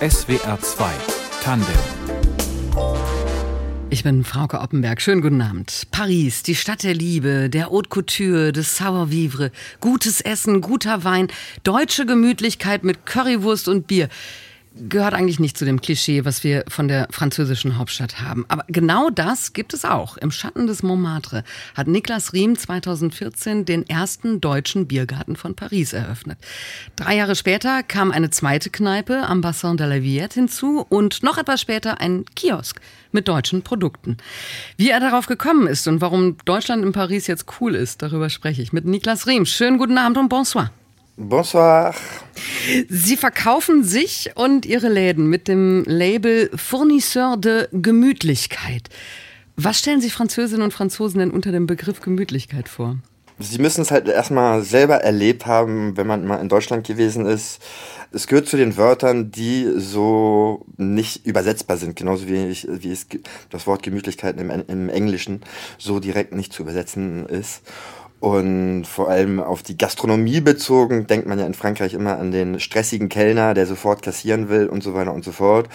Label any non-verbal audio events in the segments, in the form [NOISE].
SWR 2 Tandem ich bin Frauke Oppenberg. Schönen guten Abend. Paris, die Stadt der Liebe, der Haute Couture, des Savoir-vivre, gutes Essen, guter Wein, deutsche Gemütlichkeit mit Currywurst und Bier gehört eigentlich nicht zu dem Klischee, was wir von der französischen Hauptstadt haben. Aber genau das gibt es auch. Im Schatten des Montmartre hat Niklas Riem 2014 den ersten deutschen Biergarten von Paris eröffnet. Drei Jahre später kam eine zweite Kneipe am Bassin de la Villette hinzu und noch etwas später ein Kiosk mit deutschen Produkten. Wie er darauf gekommen ist und warum Deutschland in Paris jetzt cool ist, darüber spreche ich mit Niklas Riem. Schönen guten Abend und bonsoir. Bonsoir. Sie verkaufen sich und Ihre Läden mit dem Label Fournisseur de Gemütlichkeit. Was stellen sich Französinnen und Franzosen denn unter dem Begriff Gemütlichkeit vor? Sie müssen es halt erstmal selber erlebt haben, wenn man mal in Deutschland gewesen ist. Es gehört zu den Wörtern, die so nicht übersetzbar sind, genauso wie, ich, wie es das Wort Gemütlichkeit im, im Englischen so direkt nicht zu übersetzen ist. Und vor allem auf die Gastronomie bezogen, denkt man ja in Frankreich immer an den stressigen Kellner, der sofort kassieren will und so weiter und so fort.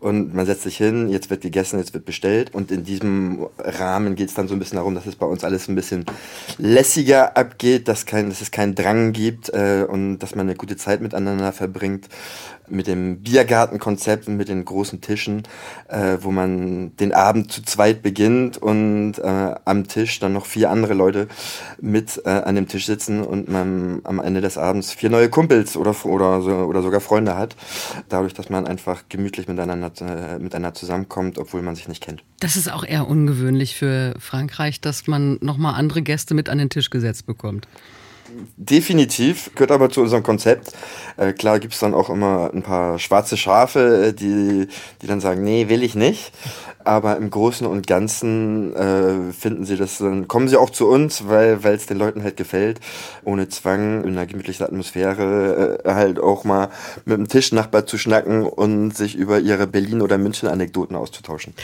Und man setzt sich hin, jetzt wird gegessen, jetzt wird bestellt. Und in diesem Rahmen geht es dann so ein bisschen darum, dass es bei uns alles ein bisschen lässiger abgeht, dass, kein, dass es keinen Drang gibt äh, und dass man eine gute Zeit miteinander verbringt mit dem Biergartenkonzept und mit den großen Tischen, äh, wo man den Abend zu zweit beginnt und äh, am Tisch dann noch vier andere Leute mit äh, an dem Tisch sitzen und man am Ende des Abends vier neue Kumpels oder, oder, oder sogar Freunde hat. Dadurch, dass man einfach gemütlich miteinander, äh, miteinander zusammenkommt, obwohl man sich nicht kennt. Das ist auch eher ungewöhnlich für Frankreich, dass man nochmal andere Gäste mit an den Tisch gesetzt bekommt. Definitiv, gehört aber zu unserem Konzept. Äh, klar gibt es dann auch immer ein paar schwarze Schafe, äh, die, die dann sagen, nee, will ich nicht. Aber im Großen und Ganzen äh, finden sie das, dann kommen sie auch zu uns, weil es den Leuten halt gefällt, ohne Zwang, in einer gemütlichen Atmosphäre äh, halt auch mal mit dem Tischnachbar zu schnacken und sich über ihre Berlin- oder München-Anekdoten auszutauschen.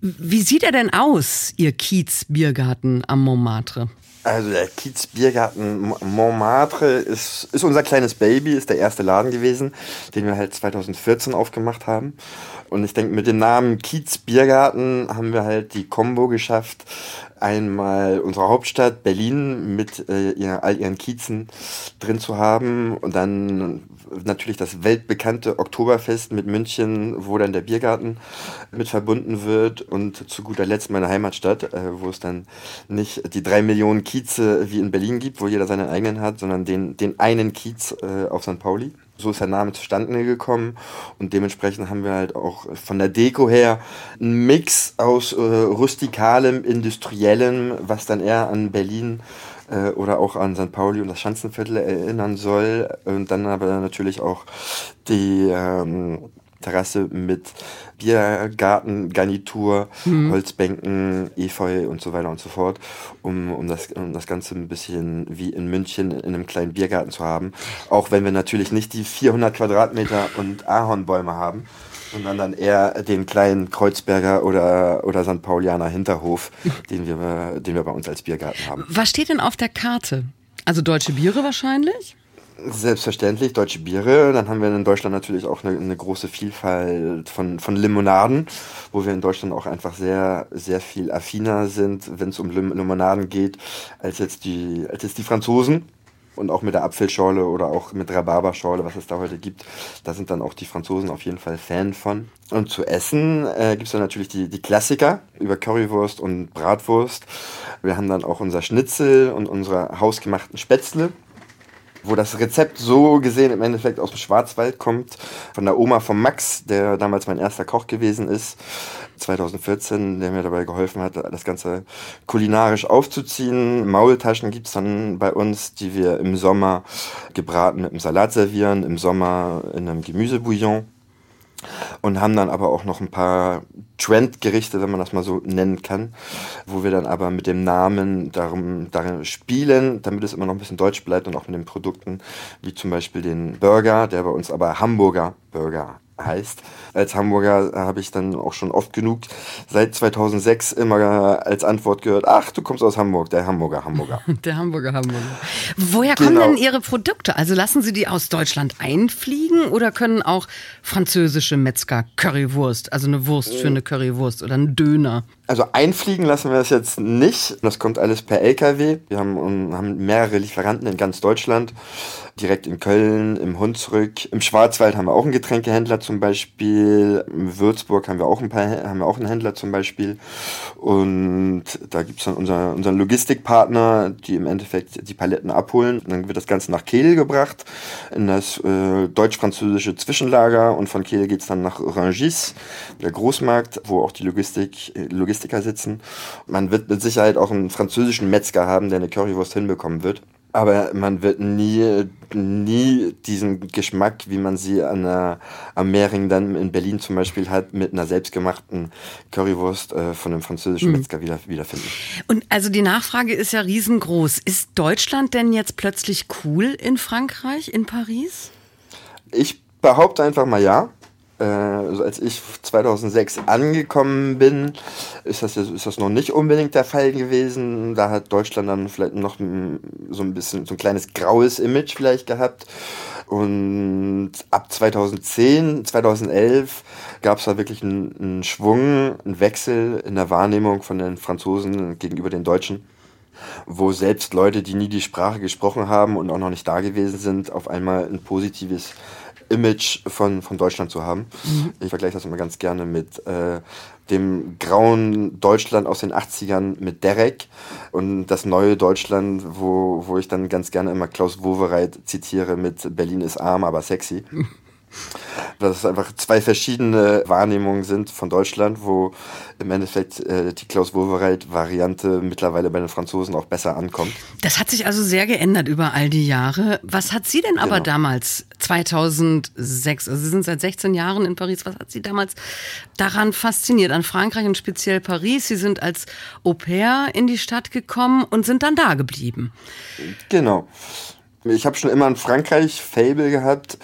Wie sieht er denn aus, Ihr Kiez-Biergarten am Montmartre? Also der Kiez Biergarten Montmartre ist, ist unser kleines Baby, ist der erste Laden gewesen, den wir halt 2014 aufgemacht haben. Und ich denke, mit dem Namen Kiez Biergarten haben wir halt die Combo geschafft, einmal unsere Hauptstadt Berlin mit äh, ihr, all ihren Kiezen drin zu haben und dann natürlich das weltbekannte Oktoberfest mit München, wo dann der Biergarten mit verbunden wird und zu guter Letzt meine Heimatstadt, äh, wo es dann nicht die drei Millionen Kieze wie in Berlin gibt, wo jeder seinen eigenen hat, sondern den, den einen Kiez äh, auf St. Pauli. So ist der Name zustande gekommen und dementsprechend haben wir halt auch von der Deko her einen Mix aus äh, rustikalem, industriellem, was dann eher an Berlin äh, oder auch an St. Pauli und das Schanzenviertel erinnern soll und dann aber natürlich auch die ähm, Terrasse mit Biergartengarnitur, mhm. Holzbänken, Efeu und so weiter und so fort, um, um, das, um das Ganze ein bisschen wie in München in einem kleinen Biergarten zu haben. Auch wenn wir natürlich nicht die 400 Quadratmeter und Ahornbäume haben, sondern dann eher den kleinen Kreuzberger oder, oder St. Paulianer Hinterhof, [LAUGHS] den wir, den wir bei uns als Biergarten haben. Was steht denn auf der Karte? Also deutsche Biere wahrscheinlich? Selbstverständlich, deutsche Biere. Dann haben wir in Deutschland natürlich auch eine, eine, große Vielfalt von, von Limonaden, wo wir in Deutschland auch einfach sehr, sehr viel affiner sind, wenn es um Lim Limonaden geht, als jetzt die, als jetzt die Franzosen. Und auch mit der Apfelschorle oder auch mit Rhabarberschorle, was es da heute gibt. Da sind dann auch die Franzosen auf jeden Fall Fan von. Und zu essen äh, gibt es dann natürlich die, die Klassiker über Currywurst und Bratwurst. Wir haben dann auch unser Schnitzel und unsere hausgemachten Spätzle wo das Rezept so gesehen im Endeffekt aus dem Schwarzwald kommt, von der Oma von Max, der damals mein erster Koch gewesen ist, 2014, der mir dabei geholfen hat, das Ganze kulinarisch aufzuziehen. Maultaschen gibt's dann bei uns, die wir im Sommer gebraten mit dem Salat servieren, im Sommer in einem Gemüsebouillon und haben dann aber auch noch ein paar Trendgerichte, wenn man das mal so nennen kann, wo wir dann aber mit dem Namen darum, darin spielen, damit es immer noch ein bisschen deutsch bleibt und auch mit den Produkten, wie zum Beispiel den Burger, der bei uns aber Hamburger Burger heißt. Als Hamburger habe ich dann auch schon oft genug seit 2006 immer als Antwort gehört, ach, du kommst aus Hamburg, der Hamburger, Hamburger. [LAUGHS] der Hamburger, Hamburger. Woher kommen genau. denn Ihre Produkte? Also lassen Sie die aus Deutschland einfliegen oder können auch französische Metzger Currywurst, also eine Wurst für eine Currywurst oder einen Döner? Also einfliegen lassen wir es jetzt nicht. Das kommt alles per LKW. Wir haben, haben mehrere Lieferanten in ganz Deutschland direkt in Köln, im Hunsrück. Im Schwarzwald haben wir auch einen Getränkehändler zum Beispiel. In Würzburg haben wir auch, ein paar, haben wir auch einen Händler zum Beispiel. Und da gibt es dann unser, unseren Logistikpartner, die im Endeffekt die Paletten abholen. dann wird das Ganze nach Kehl gebracht, in das äh, deutsch-französische Zwischenlager. Und von Kehl geht es dann nach Rangis, der Großmarkt, wo auch die Logistik, Logistiker sitzen. Man wird mit Sicherheit auch einen französischen Metzger haben, der eine Currywurst hinbekommen wird. Aber man wird nie, nie diesen Geschmack, wie man sie an der, am Mehring dann in Berlin zum Beispiel hat, mit einer selbstgemachten Currywurst äh, von einem französischen mhm. Metzger wieder, wiederfinden. Und also die Nachfrage ist ja riesengroß. Ist Deutschland denn jetzt plötzlich cool in Frankreich, in Paris? Ich behaupte einfach mal ja also als ich 2006 angekommen bin, ist das, ist das noch nicht unbedingt der Fall gewesen. Da hat Deutschland dann vielleicht noch so ein bisschen so ein kleines graues Image vielleicht gehabt. Und ab 2010, 2011 gab es da wirklich einen, einen Schwung, einen Wechsel in der Wahrnehmung von den Franzosen gegenüber den Deutschen wo selbst Leute, die nie die Sprache gesprochen haben und auch noch nicht da gewesen sind, auf einmal ein positives Image von, von Deutschland zu haben. Mhm. Ich vergleiche das immer ganz gerne mit äh, dem grauen Deutschland aus den 80ern mit Derek und das neue Deutschland, wo, wo ich dann ganz gerne immer Klaus Wowereit zitiere mit Berlin ist arm, aber sexy. [LAUGHS] dass es einfach zwei verschiedene Wahrnehmungen sind von Deutschland, wo im Endeffekt äh, die Klaus Wowereit-Variante mittlerweile bei den Franzosen auch besser ankommt. Das hat sich also sehr geändert über all die Jahre. Was hat Sie denn aber genau. damals, 2006, also Sie sind seit 16 Jahren in Paris, was hat Sie damals daran fasziniert, an Frankreich und speziell Paris? Sie sind als Au pair in die Stadt gekommen und sind dann da geblieben. Genau. Ich habe schon immer ein Frankreich-Fable gehabt,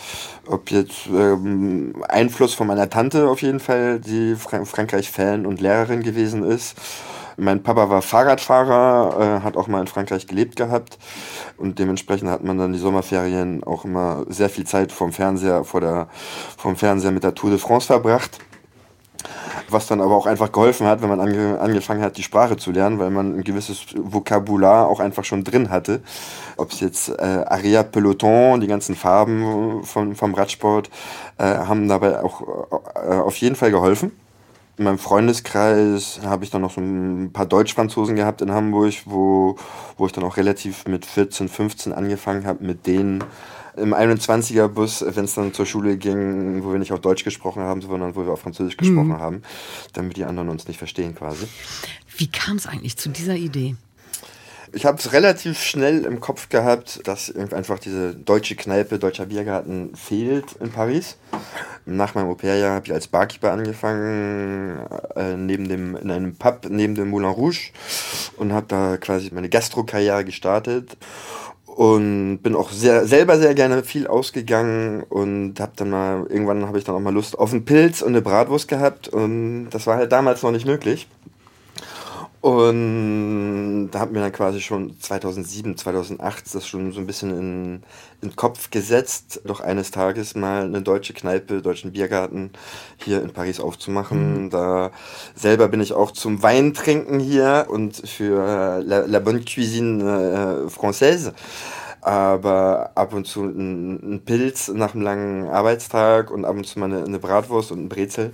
ob jetzt ähm, Einfluss von meiner Tante auf jeden Fall, die Fra Frankreich-Fan und Lehrerin gewesen ist. Mein Papa war Fahrradfahrer, äh, hat auch mal in Frankreich gelebt gehabt. Und dementsprechend hat man dann die Sommerferien auch immer sehr viel Zeit vom Fernseher, vor der, vom Fernseher mit der Tour de France verbracht was dann aber auch einfach geholfen hat, wenn man ange angefangen hat, die Sprache zu lernen, weil man ein gewisses Vokabular auch einfach schon drin hatte. Ob es jetzt äh, Aria Peloton, die ganzen Farben von, vom Radsport, äh, haben dabei auch äh, auf jeden Fall geholfen. In meinem Freundeskreis habe ich dann noch so ein paar Deutsch-Franzosen gehabt in Hamburg, wo, wo ich dann auch relativ mit 14, 15 angefangen habe, mit denen im 21er-Bus, wenn es dann zur Schule ging, wo wir nicht auf Deutsch gesprochen haben, sondern wo wir auf Französisch gesprochen mhm. haben, damit die anderen uns nicht verstehen quasi. Wie kam es eigentlich zu dieser Idee? Ich habe es relativ schnell im Kopf gehabt, dass einfach diese deutsche Kneipe, deutscher Biergarten fehlt in Paris. Nach meinem Au-pair-Jahr habe ich als Barkeeper angefangen, äh, neben dem, in einem Pub neben dem Moulin Rouge und habe da quasi meine Gastro-Karriere gestartet und bin auch sehr, selber sehr gerne viel ausgegangen und habe dann mal, irgendwann habe ich dann auch mal Lust auf einen Pilz und eine Bratwurst gehabt und das war halt damals noch nicht möglich. Und da hat mir dann quasi schon 2007, 2008 das schon so ein bisschen in, in den Kopf gesetzt, doch eines Tages mal eine deutsche Kneipe, deutschen Biergarten hier in Paris aufzumachen. Mhm. Da selber bin ich auch zum Weintrinken hier und für La, La Bonne Cuisine äh, Française aber ab und zu ein, ein, Pilz nach einem langen Arbeitstag und ab und zu mal eine, eine Bratwurst und ein Brezel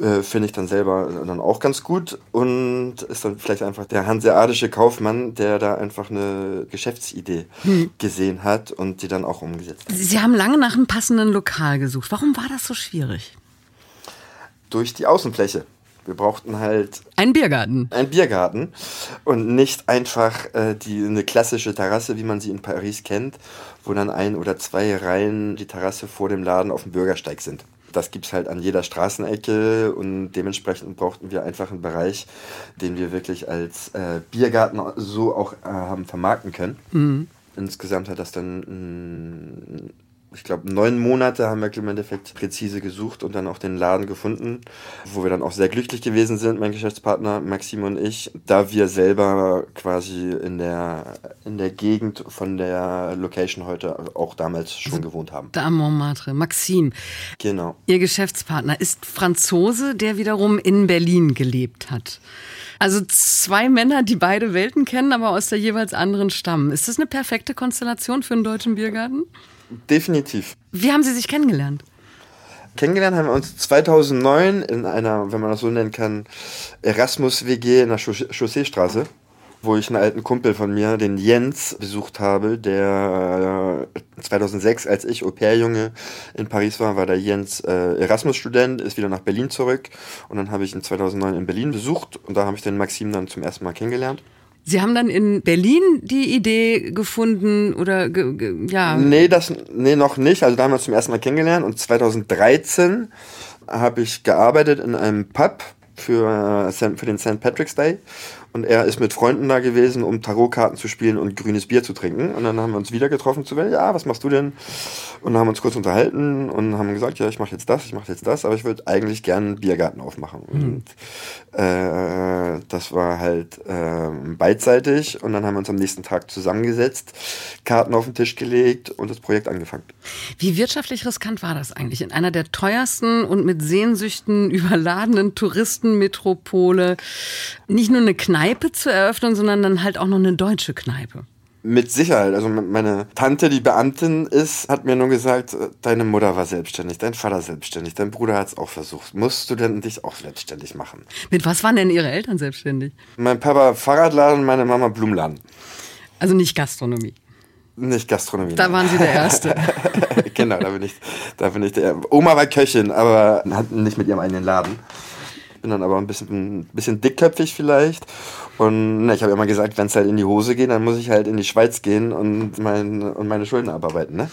äh, finde ich dann selber dann auch ganz gut und ist dann vielleicht einfach der hanseatische Kaufmann, der da einfach eine Geschäftsidee hm. gesehen hat und die dann auch umgesetzt hat. Sie haben lange nach einem passenden Lokal gesucht. Warum war das so schwierig? Durch die Außenfläche. Wir brauchten halt. Einen Biergarten. Einen Biergarten. Und nicht einfach äh, die, eine klassische Terrasse, wie man sie in Paris kennt, wo dann ein oder zwei Reihen die Terrasse vor dem Laden auf dem Bürgersteig sind. Das gibt es halt an jeder Straßenecke und dementsprechend brauchten wir einfach einen Bereich, den wir wirklich als äh, Biergarten so auch äh, haben vermarkten können. Mhm. Insgesamt hat das dann ich glaube, neun Monate haben wir im Endeffekt präzise gesucht und dann auch den Laden gefunden, wo wir dann auch sehr glücklich gewesen sind, mein Geschäftspartner Maxim und ich, da wir selber quasi in der, in der Gegend von der Location heute auch damals schon gewohnt haben. Da Montmartre, Maxim. Genau. Ihr Geschäftspartner ist Franzose, der wiederum in Berlin gelebt hat. Also zwei Männer, die beide Welten kennen, aber aus der jeweils anderen stammen. Ist das eine perfekte Konstellation für einen deutschen Biergarten? Definitiv. Wie haben Sie sich kennengelernt? Kennengelernt haben wir uns 2009 in einer, wenn man das so nennen kann, Erasmus-WG in der Chausseestraße, wo ich einen alten Kumpel von mir, den Jens, besucht habe, der 2006, äh, als ich Au-pair-Junge in Paris war, war der Jens äh, Erasmus-Student, ist wieder nach Berlin zurück und dann habe ich ihn 2009 in Berlin besucht und da habe ich den Maxim dann zum ersten Mal kennengelernt. Sie haben dann in Berlin die Idee gefunden oder ja? Nee, das nee noch nicht. Also da haben wir uns zum ersten Mal kennengelernt und 2013 habe ich gearbeitet in einem Pub für, äh, für den St. Patrick's Day und er ist mit Freunden da gewesen, um Tarotkarten zu spielen und grünes Bier zu trinken. Und dann haben wir uns wieder getroffen zu ja, was machst du denn? Und haben uns kurz unterhalten und haben gesagt, ja, ich mache jetzt das, ich mache jetzt das, aber ich würde eigentlich gerne einen Biergarten aufmachen. Mhm. Und äh, das war halt äh, beidseitig. Und dann haben wir uns am nächsten Tag zusammengesetzt, Karten auf den Tisch gelegt und das Projekt angefangen. Wie wirtschaftlich riskant war das eigentlich? In einer der teuersten und mit Sehnsüchten überladenen Touristenmetropole nicht nur eine Kneipe, Kneipe zu eröffnen, sondern dann halt auch noch eine deutsche Kneipe. Mit Sicherheit. Also meine Tante, die Beamtin ist, hat mir nur gesagt, deine Mutter war selbstständig, dein Vater selbstständig, dein Bruder hat es auch versucht. Musst du denn dich auch selbstständig machen? Mit was waren denn Ihre Eltern selbstständig? Mein Papa Fahrradladen, meine Mama Blumenladen. Also nicht Gastronomie. Nicht Gastronomie. Da waren Sie der Erste. [LAUGHS] genau, da bin ich, da bin ich der. Oma war Köchin, aber hat nicht mit ihrem eigenen Laden bin dann aber ein bisschen, ein bisschen dickköpfig vielleicht. Und na, ich habe immer gesagt, wenn es halt in die Hose geht, dann muss ich halt in die Schweiz gehen und, mein, und meine Schulden abarbeiten. Ne?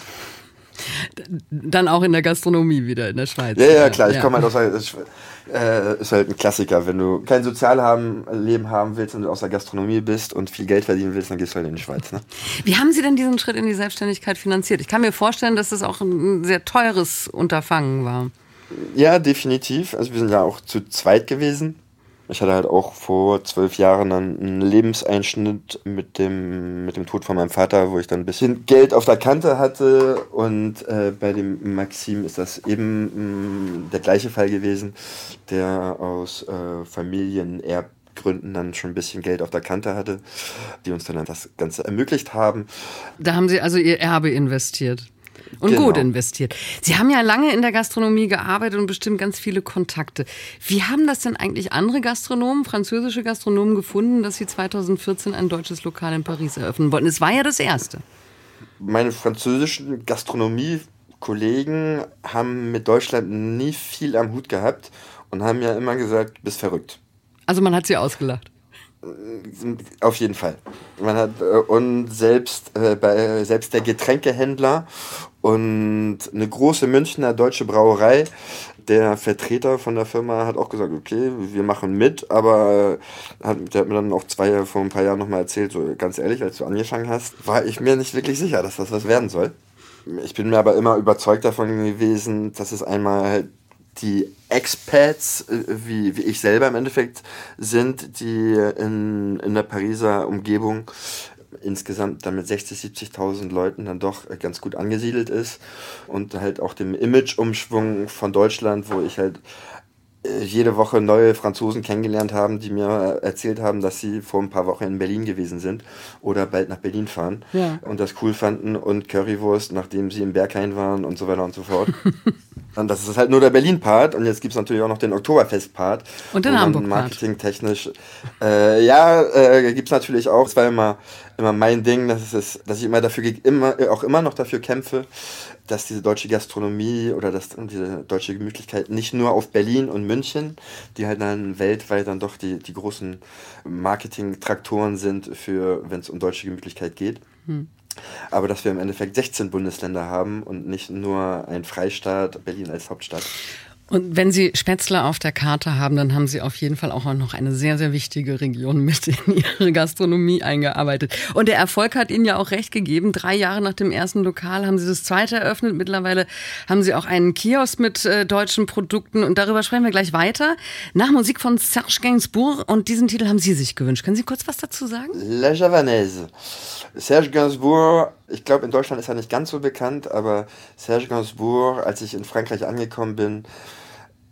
Dann auch in der Gastronomie wieder in der Schweiz. Ja, ja, klar. Ich komme halt aus der, äh, ist halt ein Klassiker. Wenn du kein Sozialleben haben willst und du aus der Gastronomie bist und viel Geld verdienen willst, dann gehst du halt in die Schweiz. Ne? Wie haben Sie denn diesen Schritt in die Selbstständigkeit finanziert? Ich kann mir vorstellen, dass das auch ein sehr teures Unterfangen war. Ja, definitiv. Also wir sind ja auch zu zweit gewesen. Ich hatte halt auch vor zwölf Jahren dann einen Lebenseinschnitt mit dem, mit dem Tod von meinem Vater, wo ich dann ein bisschen Geld auf der Kante hatte. Und äh, bei dem Maxim ist das eben mh, mm, der gleiche Fall gewesen, der aus äh, Familienerbgründen dann schon ein bisschen Geld auf der Kante hatte, die uns dann das Ganze ermöglicht haben. Da haben Sie also Ihr Erbe investiert. Und genau. gut investiert. Sie haben ja lange in der Gastronomie gearbeitet und bestimmt ganz viele Kontakte. Wie haben das denn eigentlich andere Gastronomen, französische Gastronomen gefunden, dass sie 2014 ein deutsches Lokal in Paris eröffnen wollten? Es war ja das erste. Meine französischen Gastronomie-Kollegen haben mit Deutschland nie viel am Hut gehabt und haben ja immer gesagt, bist verrückt. Also man hat sie ausgelacht. Auf jeden Fall. Man hat, äh, und selbst, äh, bei, selbst der Getränkehändler und eine große Münchner deutsche Brauerei, der Vertreter von der Firma hat auch gesagt, okay, wir machen mit, aber hat, der hat mir dann auch zwei, vor ein paar Jahren nochmal erzählt, so ganz ehrlich, als du angefangen hast, war ich mir nicht wirklich sicher, dass das was werden soll. Ich bin mir aber immer überzeugt davon gewesen, dass es einmal halt die Expats, äh, wie, wie ich selber im Endeffekt, sind, die in, in der Pariser Umgebung insgesamt dann mit 60.000, 70.000 Leuten dann doch ganz gut angesiedelt ist und halt auch dem Image-Umschwung von Deutschland, wo ich halt äh, jede Woche neue Franzosen kennengelernt haben, die mir erzählt haben, dass sie vor ein paar Wochen in Berlin gewesen sind oder bald nach Berlin fahren ja. und das cool fanden und Currywurst, nachdem sie im Berghain waren und so weiter und so fort. [LAUGHS] Und das ist halt nur der Berlin-Part und jetzt gibt es natürlich auch noch den Oktoberfest-Part. Und den Hamburg-Part. Marketingtechnisch. Äh, ja, äh, gibt es natürlich auch. Es war immer, immer mein Ding, dass, es, dass ich immer dafür, immer, auch immer noch dafür kämpfe, dass diese deutsche Gastronomie oder dass diese deutsche Gemütlichkeit nicht nur auf Berlin und München, die halt dann weltweit dann doch die, die großen Marketing-Traktoren sind, für wenn es um deutsche Gemütlichkeit geht. Hm. Aber dass wir im Endeffekt 16 Bundesländer haben und nicht nur ein Freistaat, Berlin als Hauptstadt. Und wenn Sie Spätzle auf der Karte haben, dann haben Sie auf jeden Fall auch noch eine sehr, sehr wichtige Region mit in [LAUGHS] Ihre Gastronomie eingearbeitet. Und der Erfolg hat Ihnen ja auch recht gegeben. Drei Jahre nach dem ersten Lokal haben Sie das zweite eröffnet. Mittlerweile haben Sie auch einen Kiosk mit äh, deutschen Produkten. Und darüber sprechen wir gleich weiter. Nach Musik von Serge Gainsbourg. Und diesen Titel haben Sie sich gewünscht. Können Sie kurz was dazu sagen? La Javanaise. Serge Gainsbourg, ich glaube, in Deutschland ist er nicht ganz so bekannt, aber Serge Gainsbourg, als ich in Frankreich angekommen bin,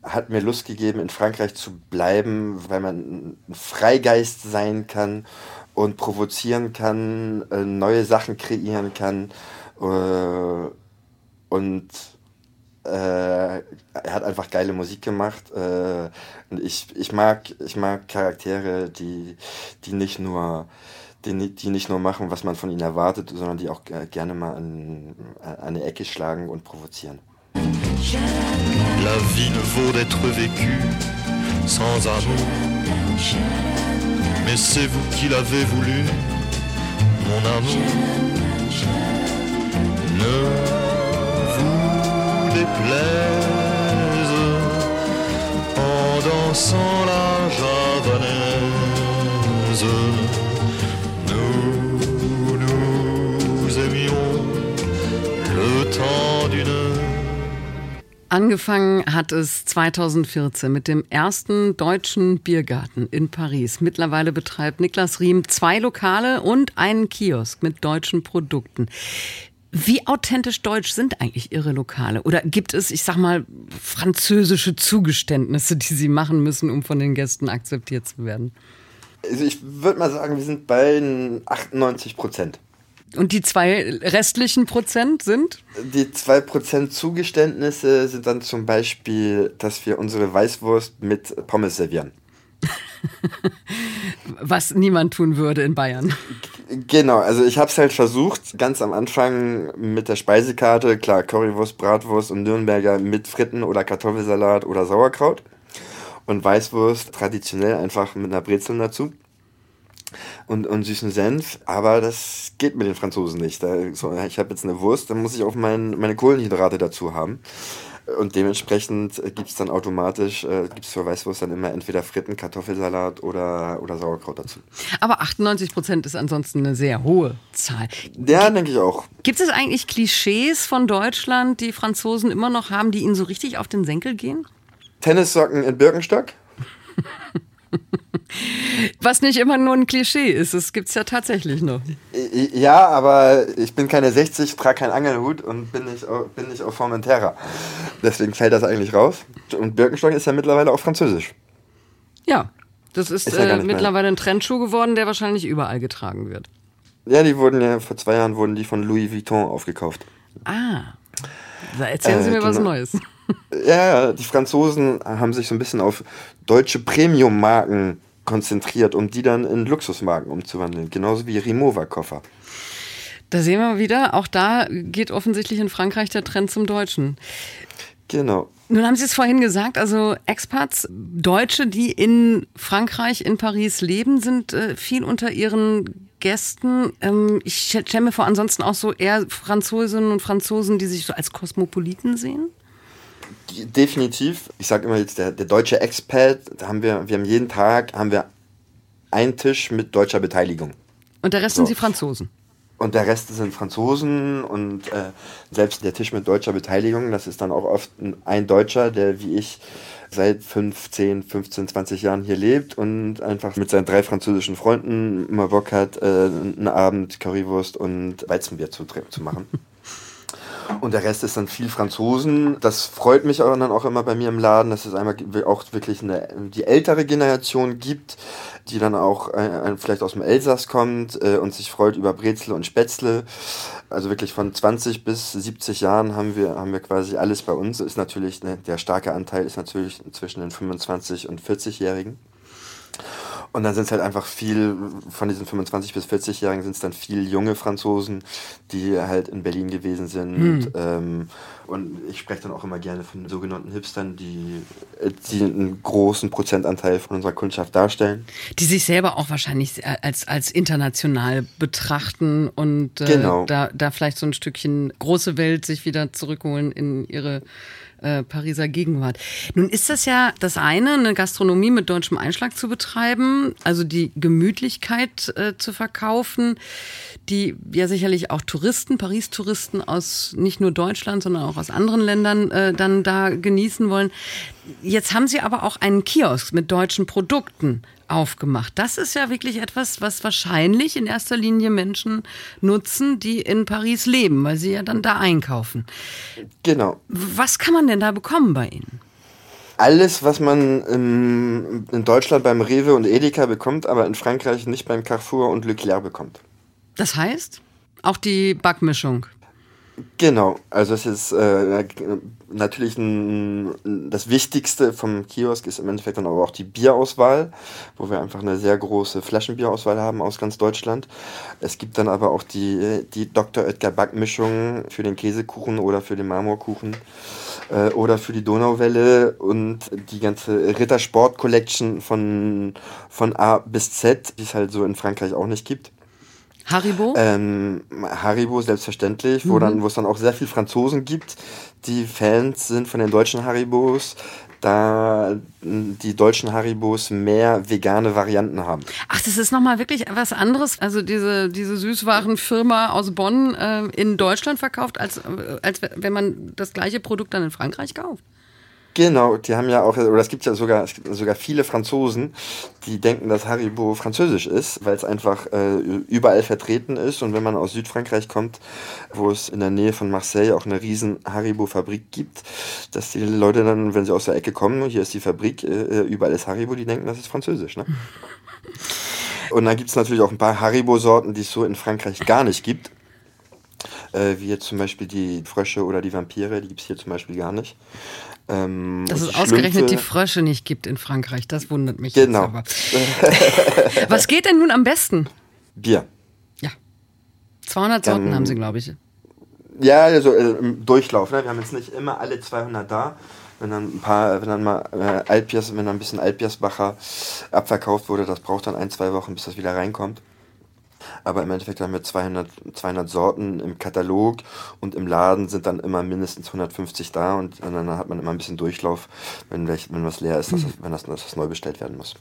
hat mir Lust gegeben, in Frankreich zu bleiben, weil man ein Freigeist sein kann und provozieren kann, äh, neue Sachen kreieren kann. Äh, und äh, er hat einfach geile Musik gemacht. und ich, ich, mag, ich mag Charaktere, die, die nicht nur die, die nicht nur machen, was man von ihnen erwartet, sondern die auch gerne mal an, an eine Ecke schlagen und provozieren. La vie ne vaut d'être vécue sans amour. Mais c'est vous qui l'avez voulu, mon amour. Ne vous déplaise en dansant la Angefangen hat es 2014 mit dem ersten deutschen Biergarten in Paris. Mittlerweile betreibt Niklas Riem zwei Lokale und einen Kiosk mit deutschen Produkten. Wie authentisch deutsch sind eigentlich Ihre Lokale? Oder gibt es, ich sag mal, französische Zugeständnisse, die Sie machen müssen, um von den Gästen akzeptiert zu werden? Also ich würde mal sagen, wir sind bei 98 Prozent. Und die zwei restlichen Prozent sind? Die zwei Prozent Zugeständnisse sind dann zum Beispiel, dass wir unsere Weißwurst mit Pommes servieren. [LAUGHS] Was niemand tun würde in Bayern. Genau, also ich habe es halt versucht, ganz am Anfang mit der Speisekarte, klar, Currywurst, Bratwurst und Nürnberger mit Fritten oder Kartoffelsalat oder Sauerkraut. Und Weißwurst traditionell einfach mit einer Brezel dazu und, und süßen Senf, aber das geht mit den Franzosen nicht. Da, so, ich habe jetzt eine Wurst, dann muss ich auch mein, meine Kohlenhydrate dazu haben. Und dementsprechend gibt es dann automatisch, äh, gibt es für Weißwurst dann immer entweder Fritten, Kartoffelsalat oder, oder Sauerkraut dazu. Aber 98 Prozent ist ansonsten eine sehr hohe Zahl. Ja, denke ich auch. Gibt es eigentlich Klischees von Deutschland, die Franzosen immer noch haben, die ihnen so richtig auf den Senkel gehen? Tennissocken in Birkenstock? [LAUGHS] Was nicht immer nur ein Klischee ist, das gibt es ja tatsächlich noch. Ja, aber ich bin keine 60, trage keinen Angelhut und bin nicht, bin nicht auf Formentera. Deswegen fällt das eigentlich raus. Und Birkenstock ist ja mittlerweile auch französisch. Ja, das ist, ist ja äh, mittlerweile ein Trendschuh geworden, der wahrscheinlich überall getragen wird. Ja, die wurden ja, vor zwei Jahren wurden die von Louis Vuitton aufgekauft. Ah, da erzählen Sie äh, mir was genau. Neues. Ja, die Franzosen haben sich so ein bisschen auf deutsche Premium-Marken konzentriert, um die dann in Luxusmarken umzuwandeln. Genauso wie Rimowa-Koffer. Da sehen wir wieder, auch da geht offensichtlich in Frankreich der Trend zum Deutschen. Genau. Nun haben Sie es vorhin gesagt, also Expats, Deutsche, die in Frankreich, in Paris leben, sind äh, viel unter ihren Gästen. Ähm, ich stelle mir vor, ansonsten auch so eher Französinnen und Franzosen, die sich so als Kosmopoliten sehen. Definitiv. Ich sage immer jetzt, der, der deutsche Expat, da haben wir, wir haben jeden Tag haben wir einen Tisch mit deutscher Beteiligung. Und der Rest so. sind die Franzosen. Und der Rest sind Franzosen und äh, selbst der Tisch mit deutscher Beteiligung, das ist dann auch oft ein Deutscher, der wie ich seit 15, 15, 20 Jahren hier lebt und einfach mit seinen drei französischen Freunden immer Bock hat, äh, einen Abend Currywurst und Weizenbier zu, zu machen. [LAUGHS] Und der Rest ist dann viel Franzosen. Das freut mich auch dann auch immer bei mir im Laden, dass es einmal auch wirklich eine, die ältere Generation gibt, die dann auch äh, vielleicht aus dem Elsass kommt äh, und sich freut über Brezel und Spätzle. Also wirklich von 20 bis 70 Jahren haben wir, haben wir quasi alles bei uns. Ist natürlich, ne, der starke Anteil ist natürlich zwischen den 25 und 40-Jährigen. Und dann sind es halt einfach viel, von diesen 25- bis 40-Jährigen sind es dann viel junge Franzosen, die halt in Berlin gewesen sind. Hm. Ähm, und ich spreche dann auch immer gerne von sogenannten Hipstern, die, die einen großen Prozentanteil von unserer Kundschaft darstellen. Die sich selber auch wahrscheinlich als, als international betrachten und äh, genau. da, da vielleicht so ein Stückchen große Welt sich wieder zurückholen in ihre äh, Pariser Gegenwart. Nun ist das ja das eine, eine Gastronomie mit deutschem Einschlag zu betreiben, also die Gemütlichkeit äh, zu verkaufen, die ja sicherlich auch Touristen, Paris-Touristen aus nicht nur Deutschland, sondern auch aus anderen Ländern äh, dann da genießen wollen. Jetzt haben Sie aber auch einen Kiosk mit deutschen Produkten aufgemacht. Das ist ja wirklich etwas, was wahrscheinlich in erster Linie Menschen nutzen, die in Paris leben, weil sie ja dann da einkaufen. Genau. Was kann man denn da bekommen bei Ihnen? Alles, was man in, in Deutschland beim Rewe und Edeka bekommt, aber in Frankreich nicht beim Carrefour und Leclerc bekommt. Das heißt, auch die Backmischung. Genau, also es ist äh, natürlich ein, das Wichtigste vom Kiosk ist im Endeffekt dann aber auch die Bierauswahl, wo wir einfach eine sehr große Flaschenbierauswahl haben aus ganz Deutschland. Es gibt dann aber auch die, die Dr. Oetker Backmischung für den Käsekuchen oder für den Marmorkuchen äh, oder für die Donauwelle und die ganze Rittersport Collection von, von A bis Z, die es halt so in Frankreich auch nicht gibt. Haribo? Ähm, Haribo, selbstverständlich, mhm. wo, dann, wo es dann auch sehr viel Franzosen gibt, die Fans sind von den deutschen Haribos, da die deutschen Haribos mehr vegane Varianten haben. Ach, das ist nochmal wirklich was anderes. Also diese, diese Süßwarenfirma aus Bonn äh, in Deutschland verkauft, als, als wenn man das gleiche Produkt dann in Frankreich kauft. Genau, die haben ja auch, oder es gibt ja sogar, es gibt sogar viele Franzosen, die denken, dass Haribo französisch ist, weil es einfach äh, überall vertreten ist. Und wenn man aus Südfrankreich kommt, wo es in der Nähe von Marseille auch eine riesen Haribo-Fabrik gibt, dass die Leute dann, wenn sie aus der Ecke kommen, hier ist die Fabrik, äh, überall ist Haribo, die denken, das ist französisch. Ne? [LAUGHS] Und dann gibt es natürlich auch ein paar Haribo-Sorten, die es so in Frankreich gar nicht gibt. Äh, wie jetzt zum Beispiel die Frösche oder die Vampire, die gibt es hier zum Beispiel gar nicht. Ähm, Dass es ausgerechnet die Frösche nicht gibt in Frankreich, das wundert mich genau. [LAUGHS] Was geht denn nun am besten? Bier. Ja. 200 Sorten ähm, haben sie, glaube ich. Ja, also äh, im Durchlauf. Ne? Wir haben jetzt nicht immer alle 200 da. Wenn dann ein paar, wenn dann mal äh, Altbiers, wenn dann ein bisschen Altbiersbacher abverkauft wurde, das braucht dann ein, zwei Wochen, bis das wieder reinkommt. Aber im Endeffekt haben wir 200, 200 Sorten im Katalog und im Laden sind dann immer mindestens 150 da und dann hat man immer ein bisschen Durchlauf, wenn, wenn was leer ist, dass, mhm. wenn das, dass das neu bestellt werden muss.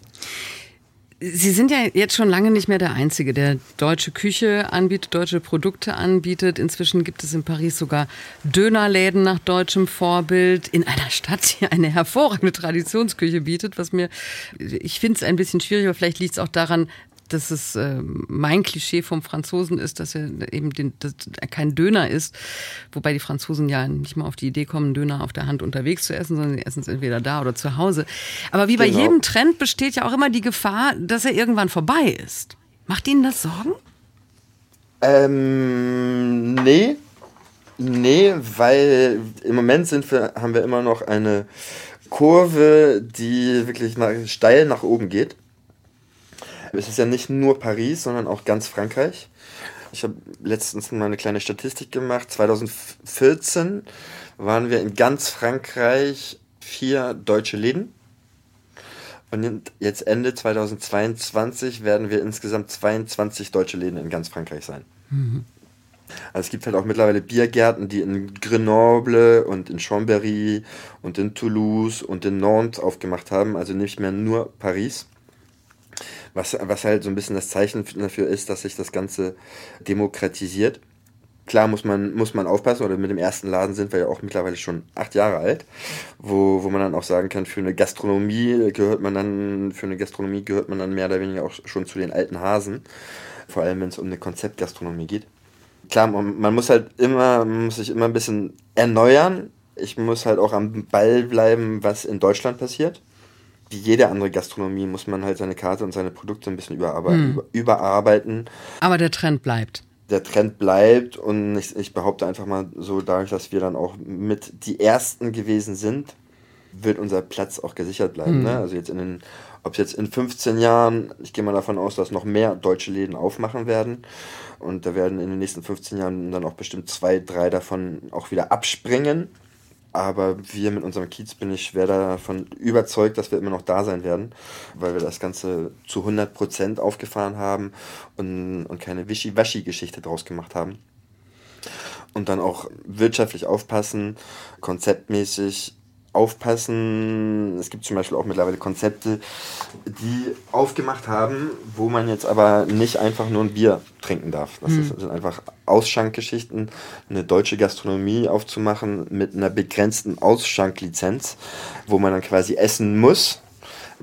Sie sind ja jetzt schon lange nicht mehr der Einzige, der deutsche Küche anbietet, deutsche Produkte anbietet. Inzwischen gibt es in Paris sogar Dönerläden nach deutschem Vorbild in einer Stadt, die eine hervorragende Traditionsküche bietet, was mir, ich finde es ein bisschen schwierig, aber vielleicht liegt es auch daran, dass es äh, mein Klischee vom Franzosen ist, dass er eben den, dass er kein Döner ist, wobei die Franzosen ja nicht mal auf die Idee kommen, Döner auf der Hand unterwegs zu essen, sondern sie essen es entweder da oder zu Hause. Aber wie bei genau. jedem Trend besteht ja auch immer die Gefahr, dass er irgendwann vorbei ist. Macht Ihnen das Sorgen? Ähm, nee. Nee, weil im Moment sind wir, haben wir immer noch eine Kurve, die wirklich nach, steil nach oben geht. Es ist ja nicht nur Paris, sondern auch ganz Frankreich. Ich habe letztens mal eine kleine Statistik gemacht. 2014 waren wir in ganz Frankreich vier deutsche Läden. Und jetzt Ende 2022 werden wir insgesamt 22 deutsche Läden in ganz Frankreich sein. Mhm. Also es gibt halt auch mittlerweile Biergärten, die in Grenoble und in Chambéry und in Toulouse und in Nantes aufgemacht haben. Also nicht mehr nur Paris. Was, was halt so ein bisschen das Zeichen dafür ist, dass sich das Ganze demokratisiert. Klar muss man, muss man aufpassen, oder mit dem ersten Laden sind wir ja auch mittlerweile schon acht Jahre alt, wo, wo man dann auch sagen kann, für eine Gastronomie gehört man dann, für eine Gastronomie gehört man dann mehr oder weniger auch schon zu den alten Hasen. Vor allem, wenn es um eine Konzeptgastronomie geht. Klar, man, man muss halt immer, man muss sich immer ein bisschen erneuern. Ich muss halt auch am Ball bleiben, was in Deutschland passiert wie jede andere Gastronomie muss man halt seine Karte und seine Produkte ein bisschen überarbeiten. Hm. überarbeiten. Aber der Trend bleibt. Der Trend bleibt und ich, ich behaupte einfach mal so, dadurch, dass wir dann auch mit die Ersten gewesen sind, wird unser Platz auch gesichert bleiben. Hm. Ne? Also jetzt in den, ob es jetzt in 15 Jahren, ich gehe mal davon aus, dass noch mehr deutsche Läden aufmachen werden. Und da werden in den nächsten 15 Jahren dann auch bestimmt zwei, drei davon auch wieder abspringen. Aber wir mit unserem Kiez bin ich schwer davon überzeugt, dass wir immer noch da sein werden, weil wir das Ganze zu 100% aufgefahren haben und, und keine Wischi-Waschi-Geschichte draus gemacht haben. und dann auch wirtschaftlich aufpassen, konzeptmäßig aufpassen. Es gibt zum Beispiel auch mittlerweile Konzepte, die aufgemacht haben, wo man jetzt aber nicht einfach nur ein Bier trinken darf. Das mhm. sind einfach Ausschankgeschichten, eine deutsche Gastronomie aufzumachen mit einer begrenzten Ausschanklizenz, wo man dann quasi essen muss,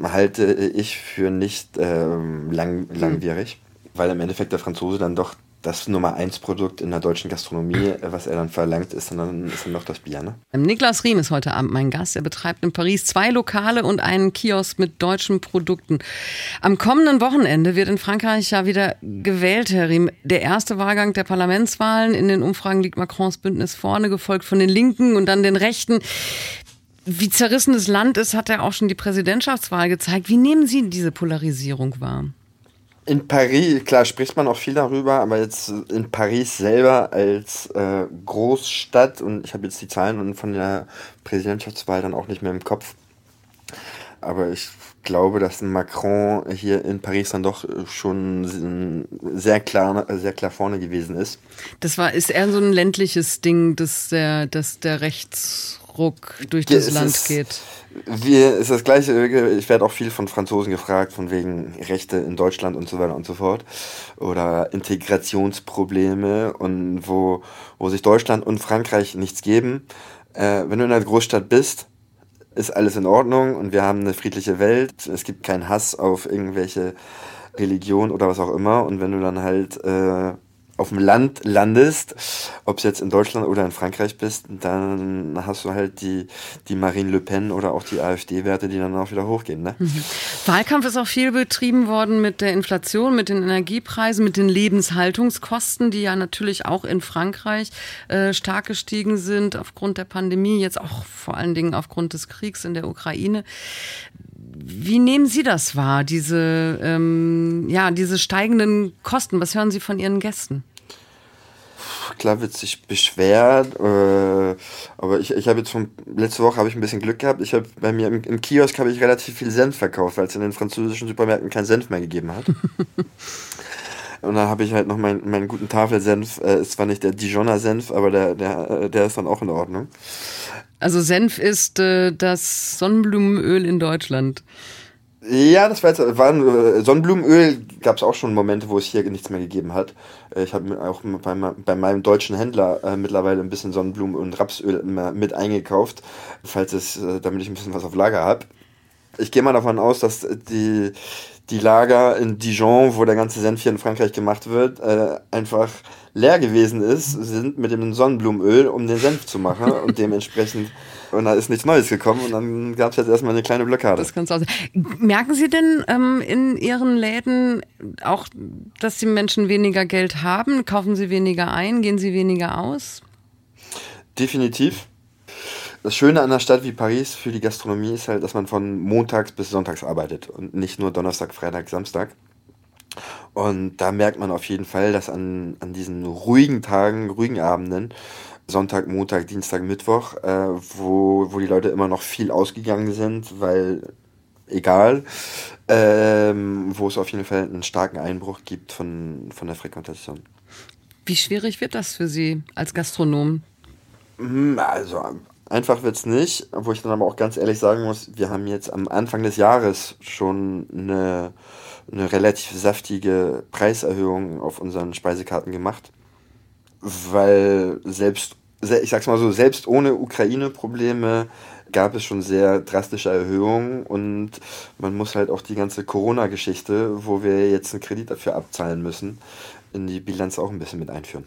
halte ich für nicht ähm, lang, langwierig, mhm. weil im Endeffekt der Franzose dann doch das Nummer 1 Produkt in der deutschen Gastronomie, äh, was er dann verlangt, ist dann, ist dann noch das Bier. Ne? Ähm, Niklas Riem ist heute Abend mein Gast. Er betreibt in Paris zwei Lokale und einen Kiosk mit deutschen Produkten. Am kommenden Wochenende wird in Frankreich ja wieder gewählt, Herr Riem. Der erste Wahlgang der Parlamentswahlen. In den Umfragen liegt Macrons Bündnis vorne, gefolgt von den Linken und dann den Rechten. Wie zerrissen das Land ist, hat er auch schon die Präsidentschaftswahl gezeigt. Wie nehmen Sie diese Polarisierung wahr? In Paris, klar, spricht man auch viel darüber, aber jetzt in Paris selber als äh, Großstadt, und ich habe jetzt die Zahlen von der Präsidentschaftswahl dann auch nicht mehr im Kopf, aber ich glaube, dass Macron hier in Paris dann doch schon sehr klar, sehr klar vorne gewesen ist. Das war, ist eher so ein ländliches Ding, dass der, dass der Rechtsruck durch das Land ist, geht. Wir ist das gleiche, ich werde auch viel von Franzosen gefragt, von wegen Rechte in Deutschland und so weiter und so fort. Oder Integrationsprobleme und wo, wo sich Deutschland und Frankreich nichts geben. Äh, wenn du in einer Großstadt bist, ist alles in Ordnung und wir haben eine friedliche Welt. Es gibt keinen Hass auf irgendwelche Religion oder was auch immer. Und wenn du dann halt äh, auf dem Land landest, ob es jetzt in Deutschland oder in Frankreich bist, dann hast du halt die, die Marine Le Pen oder auch die AfD-Werte, die dann auch wieder hochgehen. Ne? Mhm. Wahlkampf ist auch viel betrieben worden mit der Inflation, mit den Energiepreisen, mit den Lebenshaltungskosten, die ja natürlich auch in Frankreich äh, stark gestiegen sind aufgrund der Pandemie, jetzt auch vor allen Dingen aufgrund des Kriegs in der Ukraine. Wie nehmen Sie das wahr, diese, ähm, ja, diese steigenden Kosten? Was hören Sie von Ihren Gästen? Klar wird sich beschwert, äh, aber ich, ich habe jetzt von letzte Woche habe ich ein bisschen Glück gehabt. Ich habe bei mir im, im Kiosk habe ich relativ viel Senf verkauft, weil es in den französischen Supermärkten keinen Senf mehr gegeben hat. [LAUGHS] Und dann habe ich halt noch meinen, meinen guten Tafelsenf. Äh, es war nicht der Dijoner Senf, aber der, der, der ist dann auch in Ordnung. Also Senf ist äh, das Sonnenblumenöl in Deutschland. Ja, das war jetzt, war äh, Sonnenblumenöl gab es auch schon Momente, wo es hier nichts mehr gegeben hat. Äh, ich habe auch bei, bei, meinem deutschen Händler äh, mittlerweile ein bisschen Sonnenblumen- und Rapsöl mit eingekauft, falls es, äh, damit ich ein bisschen was auf Lager habe. Ich gehe mal davon aus, dass die, die Lager in Dijon, wo der ganze Senf hier in Frankreich gemacht wird, äh, einfach leer gewesen ist, sind mit dem Sonnenblumenöl, um den Senf zu machen und [LAUGHS] dementsprechend und da ist nichts Neues gekommen und dann gab es jetzt erstmal eine kleine Blockade. Das kann's auch sein. Merken Sie denn ähm, in Ihren Läden auch, dass die Menschen weniger Geld haben? Kaufen sie weniger ein? Gehen sie weniger aus? Definitiv. Das Schöne an einer Stadt wie Paris für die Gastronomie ist halt, dass man von montags bis sonntags arbeitet und nicht nur Donnerstag, Freitag, Samstag. Und da merkt man auf jeden Fall, dass an, an diesen ruhigen Tagen, ruhigen Abenden, Sonntag, Montag, Dienstag, Mittwoch, äh, wo, wo die Leute immer noch viel ausgegangen sind, weil egal, ähm, wo es auf jeden Fall einen starken Einbruch gibt von, von der Frequentation. Wie schwierig wird das für Sie als Gastronom? Hm, also einfach wird es nicht, wo ich dann aber auch ganz ehrlich sagen muss, wir haben jetzt am Anfang des Jahres schon eine, eine relativ saftige Preiserhöhung auf unseren Speisekarten gemacht, weil selbst, ich sag's mal so, selbst ohne Ukraine-Probleme gab es schon sehr drastische Erhöhungen und man muss halt auch die ganze Corona-Geschichte, wo wir jetzt einen Kredit dafür abzahlen müssen, in die Bilanz auch ein bisschen mit einführen.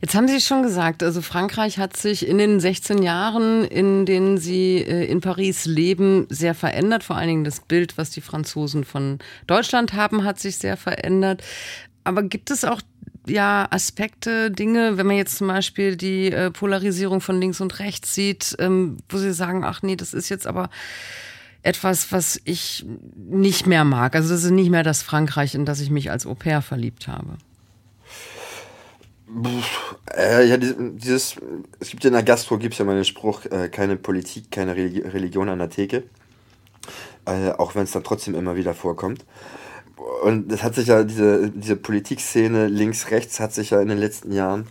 Jetzt haben Sie schon gesagt, also Frankreich hat sich in den 16 Jahren, in denen Sie äh, in Paris leben, sehr verändert. Vor allen Dingen das Bild, was die Franzosen von Deutschland haben, hat sich sehr verändert. Aber gibt es auch ja, Aspekte, Dinge, wenn man jetzt zum Beispiel die äh, Polarisierung von links und rechts sieht, ähm, wo Sie sagen, ach nee, das ist jetzt aber etwas, was ich nicht mehr mag. Also das ist nicht mehr das Frankreich, in das ich mich als Au pair verliebt habe. Äh, ja, dieses, es gibt ja in der Gastro gibt es ja mal den Spruch, äh, keine Politik, keine Religion an der Theke. Äh, auch wenn es dann trotzdem immer wieder vorkommt. Und das hat sich ja, diese, diese Politikszene links-rechts hat sich ja in den letzten Jahren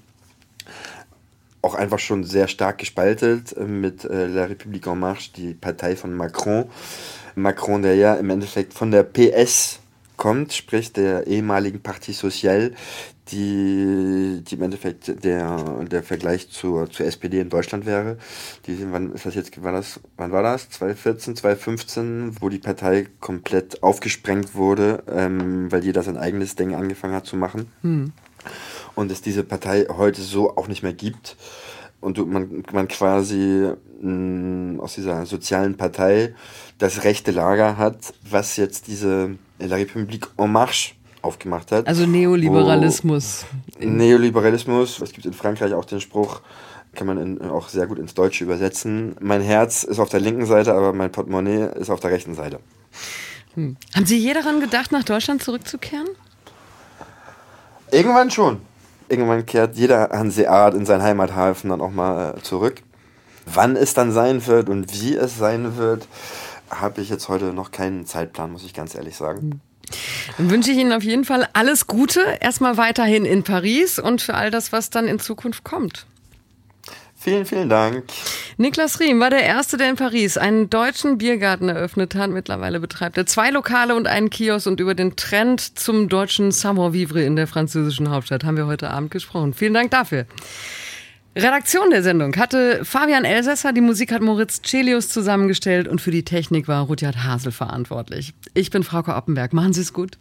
auch einfach schon sehr stark gespaltet äh, mit äh, La République en Marche, die Partei von Macron. Macron, der ja im Endeffekt von der PS kommt, sprich der ehemaligen Parti Social, die, die im Endeffekt der, der Vergleich zur, zur SPD in Deutschland wäre. Die, wann ist das jetzt, war das, wann war das? 2014, 2015, wo die Partei komplett aufgesprengt wurde, ähm, weil jeder sein eigenes Ding angefangen hat zu machen. Hm. Und es diese Partei heute so auch nicht mehr gibt. Und man, man quasi mh, aus dieser sozialen Partei das rechte Lager hat, was jetzt diese La République en Marche aufgemacht hat. Also Neoliberalismus. Neoliberalismus, es gibt in Frankreich auch den Spruch, kann man in, auch sehr gut ins Deutsche übersetzen. Mein Herz ist auf der linken Seite, aber mein Portemonnaie ist auf der rechten Seite. Hm. Haben Sie je daran gedacht, nach Deutschland zurückzukehren? Irgendwann schon. Irgendwann kehrt jeder Hanseat in seinen Heimathafen dann auch mal äh, zurück. Wann es dann sein wird und wie es sein wird, habe ich jetzt heute noch keinen Zeitplan, muss ich ganz ehrlich sagen. Dann wünsche ich Ihnen auf jeden Fall alles Gute, erstmal weiterhin in Paris und für all das, was dann in Zukunft kommt. Vielen, vielen Dank. Niklas Riem war der Erste, der in Paris einen deutschen Biergarten eröffnet hat. Mittlerweile betreibt er zwei Lokale und einen Kiosk und über den Trend zum deutschen Savoir-vivre in der französischen Hauptstadt haben wir heute Abend gesprochen. Vielen Dank dafür. Redaktion der Sendung hatte Fabian Elsässer, die Musik hat Moritz Celius zusammengestellt und für die Technik war Rudyard Hasel verantwortlich. Ich bin Frauke Oppenberg. Machen Sie es gut.